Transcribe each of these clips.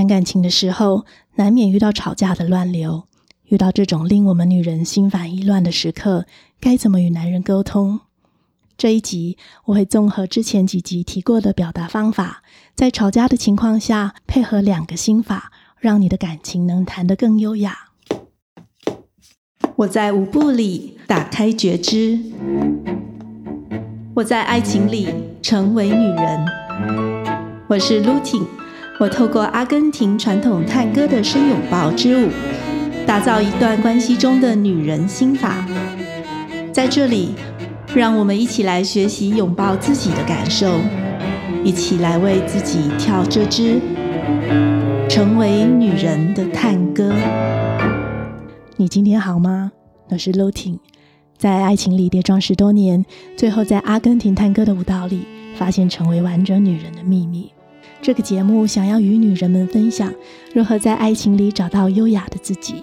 谈感情的时候，难免遇到吵架的乱流，遇到这种令我们女人心烦意乱的时刻，该怎么与男人沟通？这一集我会综合之前几集提过的表达方法，在吵架的情况下，配合两个心法，让你的感情能谈得更优雅。我在舞步里打开觉知，我在爱情里成为女人。我是 Lutin，我透过阿根廷传统探戈的深拥抱之舞，打造一段关系中的女人心法。在这里。让我们一起来学习拥抱自己的感受，一起来为自己跳这支成为女人的探戈。你今天好吗？我是 loting 在爱情里跌撞十多年，最后在阿根廷探戈的舞蹈里，发现成为完整女人的秘密。这个节目想要与女人们分享，如何在爱情里找到优雅的自己。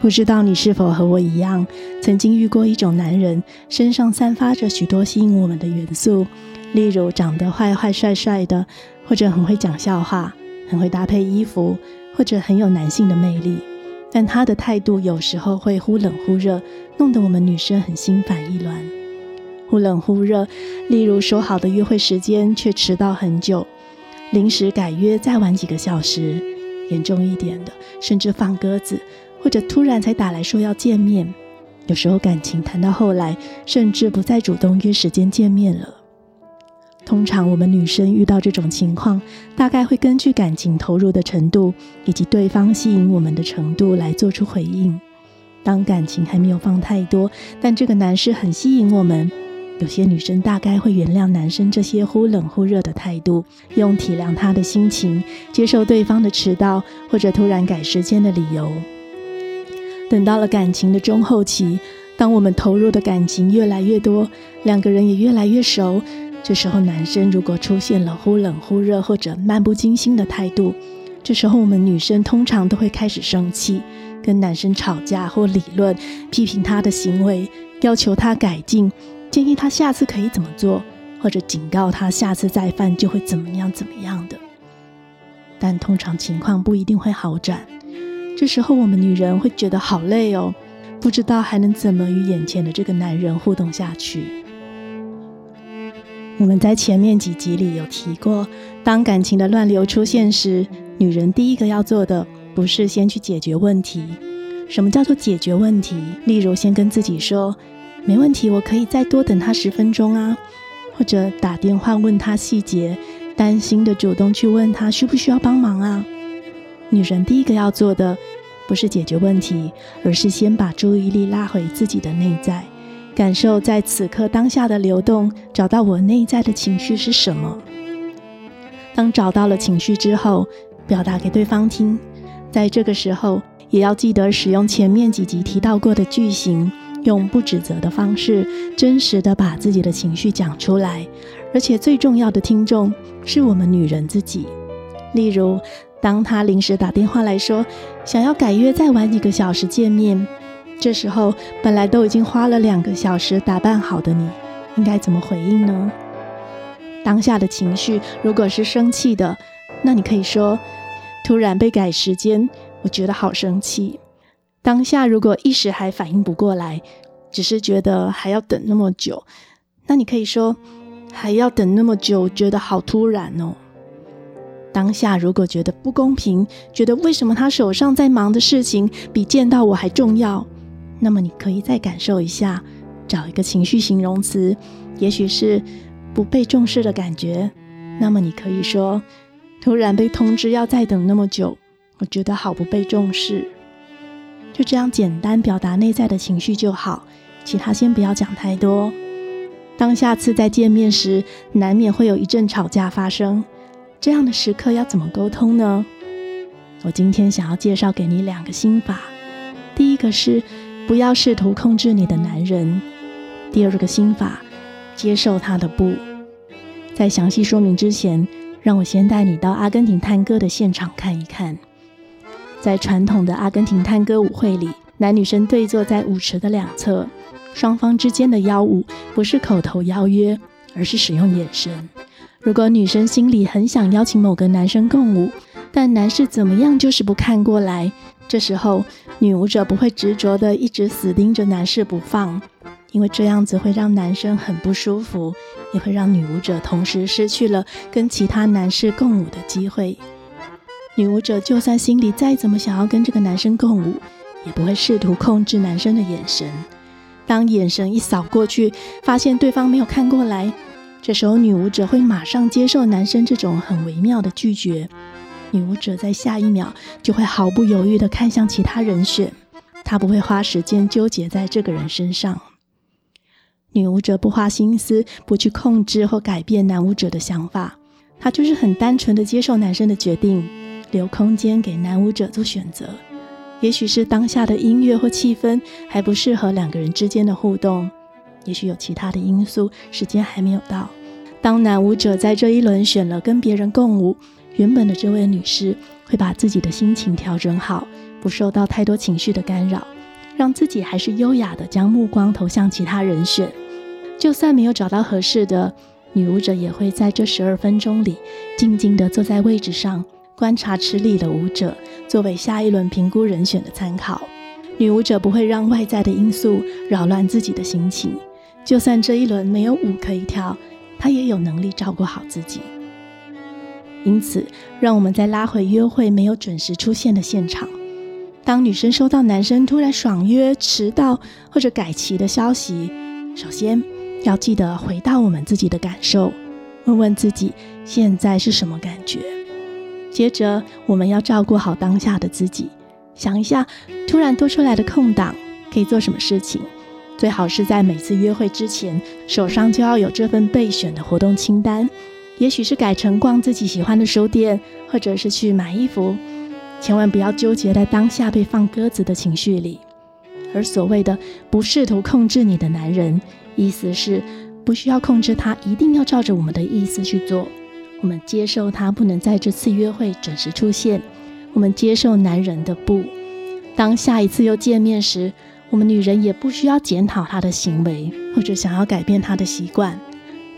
不知道你是否和我一样，曾经遇过一种男人，身上散发着许多吸引我们的元素，例如长得坏坏帅帅的，或者很会讲笑话，很会搭配衣服，或者很有男性的魅力。但他的态度有时候会忽冷忽热，弄得我们女生很心烦意乱。忽冷忽热，例如说好的约会时间却迟到很久，临时改约再晚几个小时，严重一点的，甚至放鸽子。或者突然才打来说要见面，有时候感情谈到后来，甚至不再主动约时间见面了。通常我们女生遇到这种情况，大概会根据感情投入的程度以及对方吸引我们的程度来做出回应。当感情还没有放太多，但这个男士很吸引我们，有些女生大概会原谅男生这些忽冷忽热的态度，用体谅他的心情，接受对方的迟到或者突然改时间的理由。等到了感情的中后期，当我们投入的感情越来越多，两个人也越来越熟，这时候男生如果出现了忽冷忽热或者漫不经心的态度，这时候我们女生通常都会开始生气，跟男生吵架或理论，批评他的行为，要求他改进，建议他下次可以怎么做，或者警告他下次再犯就会怎么样怎么样的。但通常情况不一定会好转。这时候，我们女人会觉得好累哦，不知道还能怎么与眼前的这个男人互动下去。我们在前面几集里有提过，当感情的乱流出现时，女人第一个要做的不是先去解决问题。什么叫做解决问题？例如，先跟自己说：“没问题，我可以再多等他十分钟啊。”或者打电话问他细节，担心的主动去问他需不需要帮忙啊。女人第一个要做的，不是解决问题，而是先把注意力拉回自己的内在，感受在此刻当下的流动，找到我内在的情绪是什么。当找到了情绪之后，表达给对方听。在这个时候，也要记得使用前面几集提到过的句型，用不指责的方式，真实的把自己的情绪讲出来。而且最重要的听众是我们女人自己。例如，当他临时打电话来说，想要改约再晚几个小时见面，这时候本来都已经花了两个小时打扮好的你，应该怎么回应呢？当下的情绪如果是生气的，那你可以说：“突然被改时间，我觉得好生气。”当下如果一时还反应不过来，只是觉得还要等那么久，那你可以说：“还要等那么久，觉得好突然哦。”当下如果觉得不公平，觉得为什么他手上在忙的事情比见到我还重要，那么你可以再感受一下，找一个情绪形容词，也许是不被重视的感觉。那么你可以说，突然被通知要再等那么久，我觉得好不被重视。就这样简单表达内在的情绪就好，其他先不要讲太多。当下次再见面时，难免会有一阵吵架发生。这样的时刻要怎么沟通呢？我今天想要介绍给你两个心法。第一个是不要试图控制你的男人。第二个心法，接受他的不。在详细说明之前，让我先带你到阿根廷探戈的现场看一看。在传统的阿根廷探戈舞会里，男女生对坐在舞池的两侧，双方之间的邀舞不是口头邀约，而是使用眼神。如果女生心里很想邀请某个男生共舞，但男士怎么样就是不看过来，这时候女舞者不会执着的一直死盯着男士不放，因为这样子会让男生很不舒服，也会让女舞者同时失去了跟其他男士共舞的机会。女舞者就算心里再怎么想要跟这个男生共舞，也不会试图控制男生的眼神。当眼神一扫过去，发现对方没有看过来。这时候，女舞者会马上接受男生这种很微妙的拒绝。女舞者在下一秒就会毫不犹豫地看向其他人选，她不会花时间纠结在这个人身上。女舞者不花心思，不去控制或改变男舞者的想法，她就是很单纯地接受男生的决定，留空间给男舞者做选择。也许是当下的音乐或气氛还不适合两个人之间的互动。也许有其他的因素，时间还没有到。当男舞者在这一轮选了跟别人共舞，原本的这位女士会把自己的心情调整好，不受到太多情绪的干扰，让自己还是优雅的将目光投向其他人选。就算没有找到合适的，女舞者也会在这十二分钟里静静地坐在位置上，观察池里的舞者，作为下一轮评估人选的参考。女舞者不会让外在的因素扰乱自己的心情。就算这一轮没有舞可以跳，她也有能力照顾好自己。因此，让我们再拉回约会没有准时出现的现场。当女生收到男生突然爽约、迟到或者改期的消息，首先要记得回到我们自己的感受，问问自己现在是什么感觉。接着，我们要照顾好当下的自己，想一下突然多出来的空档可以做什么事情。最好是在每次约会之前，手上就要有这份备选的活动清单。也许是改成逛自己喜欢的书店，或者是去买衣服。千万不要纠结在当下被放鸽子的情绪里。而所谓的不试图控制你的男人，意思是不需要控制他，一定要照着我们的意思去做。我们接受他不能在这次约会准时出现，我们接受男人的不。当下一次又见面时，我们女人也不需要检讨他的行为，或者想要改变他的习惯。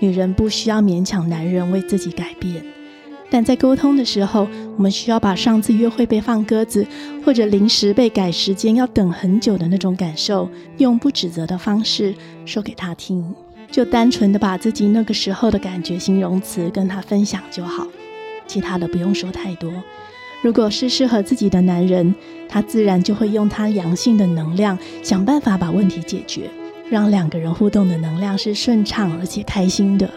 女人不需要勉强男人为自己改变，但在沟通的时候，我们需要把上次约会被放鸽子，或者临时被改时间要等很久的那种感受，用不指责的方式说给他听，就单纯的把自己那个时候的感觉形容词跟他分享就好，其他的不用说太多。如果是适合自己的男人，他自然就会用他阳性的能量想办法把问题解决，让两个人互动的能量是顺畅而且开心的。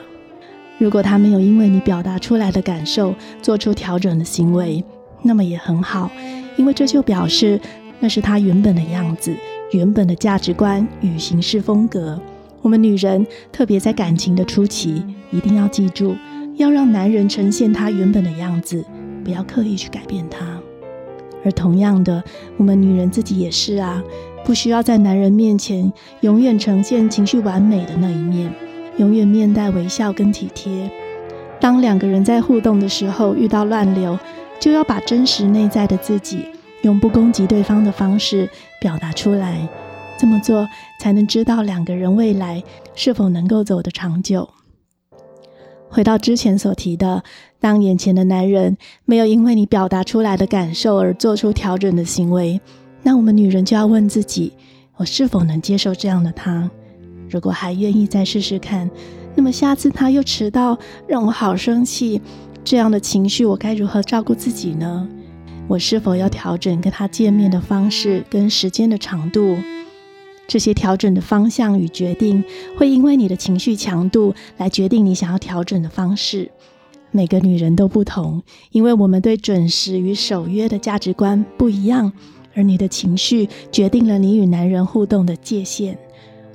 如果他没有因为你表达出来的感受做出调整的行为，那么也很好，因为这就表示那是他原本的样子、原本的价值观与行事风格。我们女人特别在感情的初期，一定要记住，要让男人呈现他原本的样子。不要刻意去改变他，而同样的，我们女人自己也是啊，不需要在男人面前永远呈现情绪完美的那一面，永远面带微笑跟体贴。当两个人在互动的时候遇到乱流，就要把真实内在的自己，用不攻击对方的方式表达出来，这么做才能知道两个人未来是否能够走得长久。回到之前所提的，当眼前的男人没有因为你表达出来的感受而做出调整的行为，那我们女人就要问自己：我是否能接受这样的他？如果还愿意再试试看，那么下次他又迟到，让我好生气，这样的情绪我该如何照顾自己呢？我是否要调整跟他见面的方式跟时间的长度？这些调整的方向与决定，会因为你的情绪强度来决定你想要调整的方式。每个女人都不同，因为我们对准时与守约的价值观不一样，而你的情绪决定了你与男人互动的界限。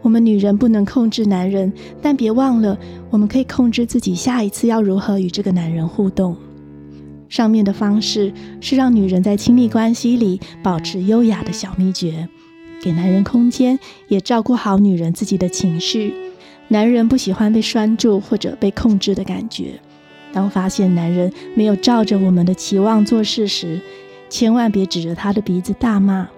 我们女人不能控制男人，但别忘了，我们可以控制自己下一次要如何与这个男人互动。上面的方式是让女人在亲密关系里保持优雅的小秘诀。给男人空间，也照顾好女人自己的情绪。男人不喜欢被拴住或者被控制的感觉。当发现男人没有照着我们的期望做事时，千万别指着他的鼻子大骂。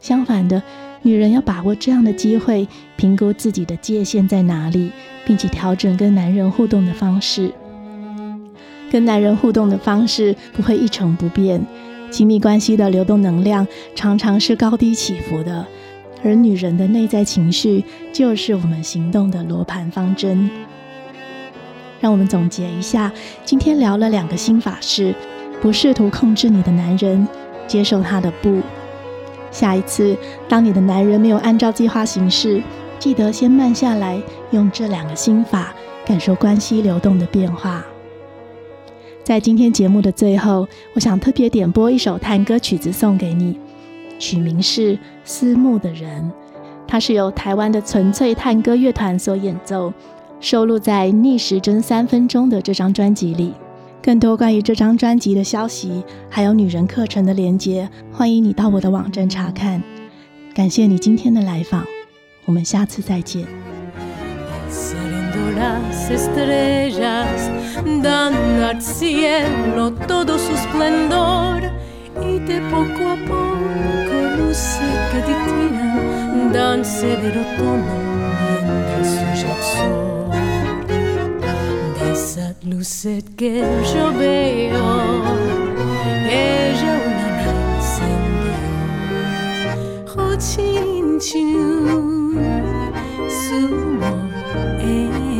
相反的，女人要把握这样的机会，评估自己的界限在哪里，并且调整跟男人互动的方式。跟男人互动的方式不会一成不变，亲密关系的流动能量常常是高低起伏的，而女人的内在情绪就是我们行动的罗盘方针。让我们总结一下，今天聊了两个心法是：不试图控制你的男人，接受他的不。下一次，当你的男人没有按照计划行事，记得先慢下来，用这两个心法感受关系流动的变化。在今天节目的最后，我想特别点播一首探歌曲子送给你，取名是思慕的人。它是由台湾的纯粹探戈乐团所演奏收录在逆时针三分钟的这张专辑里。更多关于这张专辑的消息还有女人课程的连接欢迎你到我的网站查看。感谢你今天的来访我们下次再见。luce che di tina danze dell'autunno mentre suja il sole de esa lucette che yo veo. Ella una incendio oh, ho chin chin sumo eh.